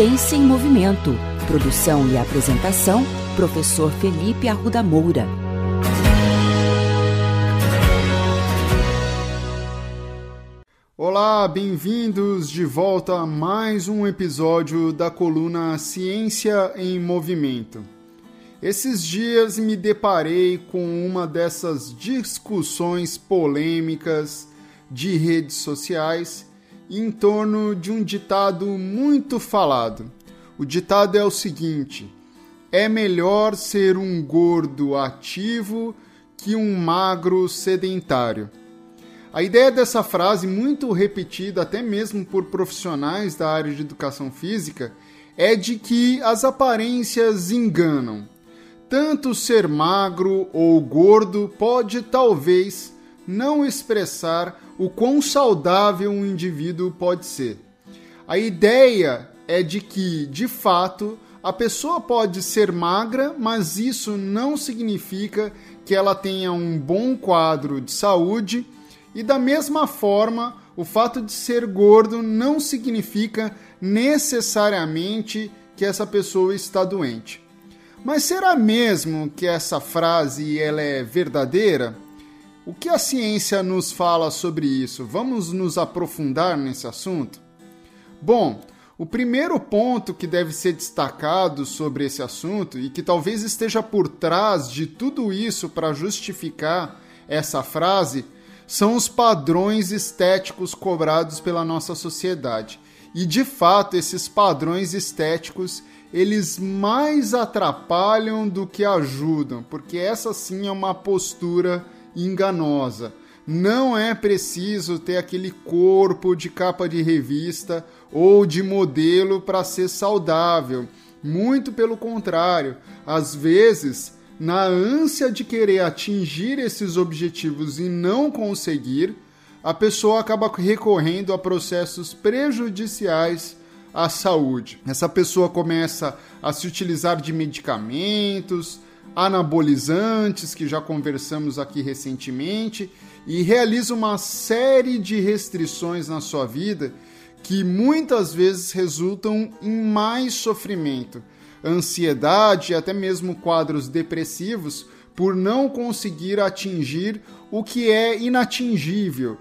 Ciência em Movimento. Produção e apresentação, professor Felipe Arruda Moura. Olá, bem-vindos de volta a mais um episódio da coluna Ciência em Movimento. Esses dias me deparei com uma dessas discussões polêmicas de redes sociais em torno de um ditado muito falado. O ditado é o seguinte: é melhor ser um gordo ativo que um magro sedentário. A ideia dessa frase, muito repetida até mesmo por profissionais da área de educação física, é de que as aparências enganam. Tanto ser magro ou gordo pode talvez não expressar o quão saudável um indivíduo pode ser. A ideia é de que, de fato, a pessoa pode ser magra, mas isso não significa que ela tenha um bom quadro de saúde, e da mesma forma, o fato de ser gordo não significa necessariamente que essa pessoa está doente. Mas será mesmo que essa frase ela é verdadeira? O que a ciência nos fala sobre isso? Vamos nos aprofundar nesse assunto? Bom, o primeiro ponto que deve ser destacado sobre esse assunto e que talvez esteja por trás de tudo isso para justificar essa frase são os padrões estéticos cobrados pela nossa sociedade. E de fato, esses padrões estéticos eles mais atrapalham do que ajudam, porque essa sim é uma postura enganosa. Não é preciso ter aquele corpo de capa de revista ou de modelo para ser saudável. Muito pelo contrário, às vezes, na ânsia de querer atingir esses objetivos e não conseguir, a pessoa acaba recorrendo a processos prejudiciais à saúde. Essa pessoa começa a se utilizar de medicamentos, anabolizantes, que já conversamos aqui recentemente, e realiza uma série de restrições na sua vida que muitas vezes resultam em mais sofrimento, ansiedade e até mesmo quadros depressivos por não conseguir atingir o que é inatingível,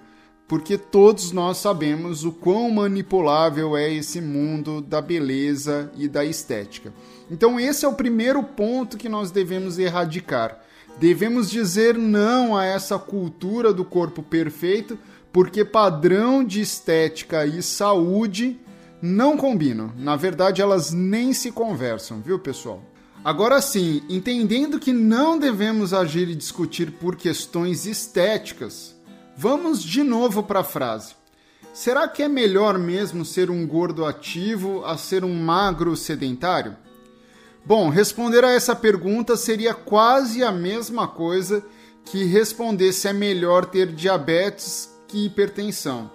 porque todos nós sabemos o quão manipulável é esse mundo da beleza e da estética. Então, esse é o primeiro ponto que nós devemos erradicar. Devemos dizer não a essa cultura do corpo perfeito, porque padrão de estética e saúde não combinam. Na verdade, elas nem se conversam, viu, pessoal? Agora sim, entendendo que não devemos agir e discutir por questões estéticas, vamos de novo para a frase. Será que é melhor mesmo ser um gordo ativo a ser um magro sedentário? Bom, responder a essa pergunta seria quase a mesma coisa que responder se é melhor ter diabetes que hipertensão.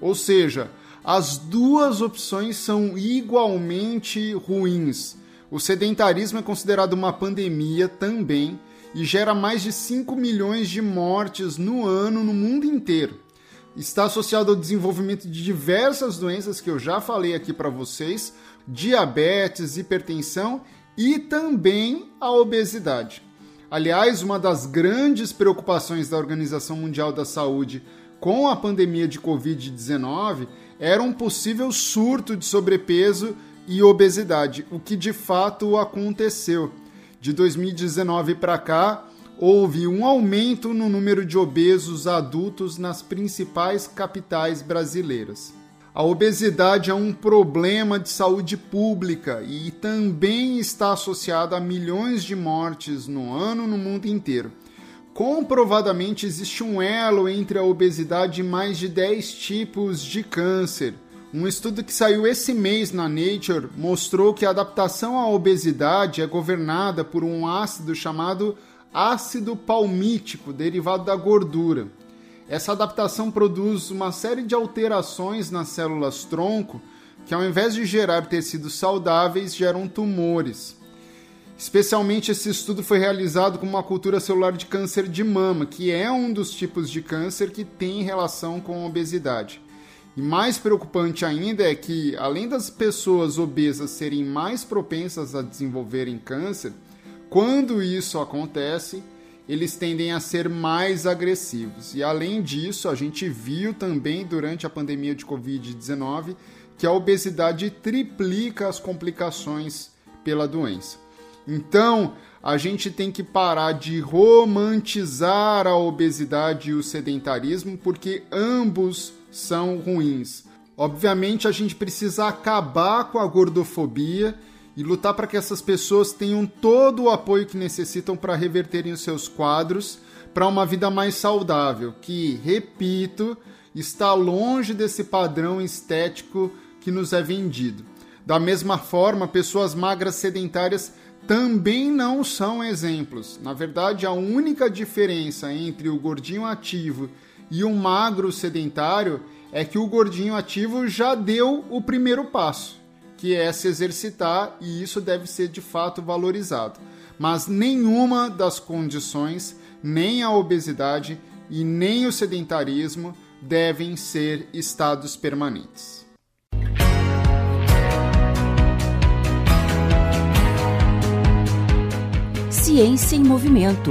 Ou seja, as duas opções são igualmente ruins. O sedentarismo é considerado uma pandemia também e gera mais de 5 milhões de mortes no ano no mundo inteiro. Está associado ao desenvolvimento de diversas doenças que eu já falei aqui para vocês, diabetes, hipertensão e também a obesidade. Aliás, uma das grandes preocupações da Organização Mundial da Saúde com a pandemia de Covid-19 era um possível surto de sobrepeso e obesidade, o que de fato aconteceu. De 2019 para cá, houve um aumento no número de obesos adultos nas principais capitais brasileiras. A obesidade é um problema de saúde pública e também está associada a milhões de mortes no ano no mundo inteiro. Comprovadamente existe um elo entre a obesidade e mais de 10 tipos de câncer. Um estudo que saiu esse mês na Nature mostrou que a adaptação à obesidade é governada por um ácido chamado ácido palmítico, derivado da gordura. Essa adaptação produz uma série de alterações nas células tronco que, ao invés de gerar tecidos saudáveis, geram tumores. Especialmente esse estudo foi realizado com uma cultura celular de câncer de mama, que é um dos tipos de câncer que tem relação com a obesidade. E mais preocupante ainda é que, além das pessoas obesas serem mais propensas a desenvolverem câncer, quando isso acontece, eles tendem a ser mais agressivos. E além disso, a gente viu também durante a pandemia de Covid-19 que a obesidade triplica as complicações pela doença. Então, a gente tem que parar de romantizar a obesidade e o sedentarismo, porque ambos são ruins. Obviamente, a gente precisa acabar com a gordofobia e lutar para que essas pessoas tenham todo o apoio que necessitam para reverterem os seus quadros para uma vida mais saudável, que, repito, está longe desse padrão estético que nos é vendido. Da mesma forma, pessoas magras sedentárias também não são exemplos. Na verdade, a única diferença entre o gordinho ativo e o magro sedentário é que o gordinho ativo já deu o primeiro passo, que é se exercitar, e isso deve ser de fato valorizado. Mas nenhuma das condições, nem a obesidade e nem o sedentarismo devem ser estados permanentes. Ciência em Movimento.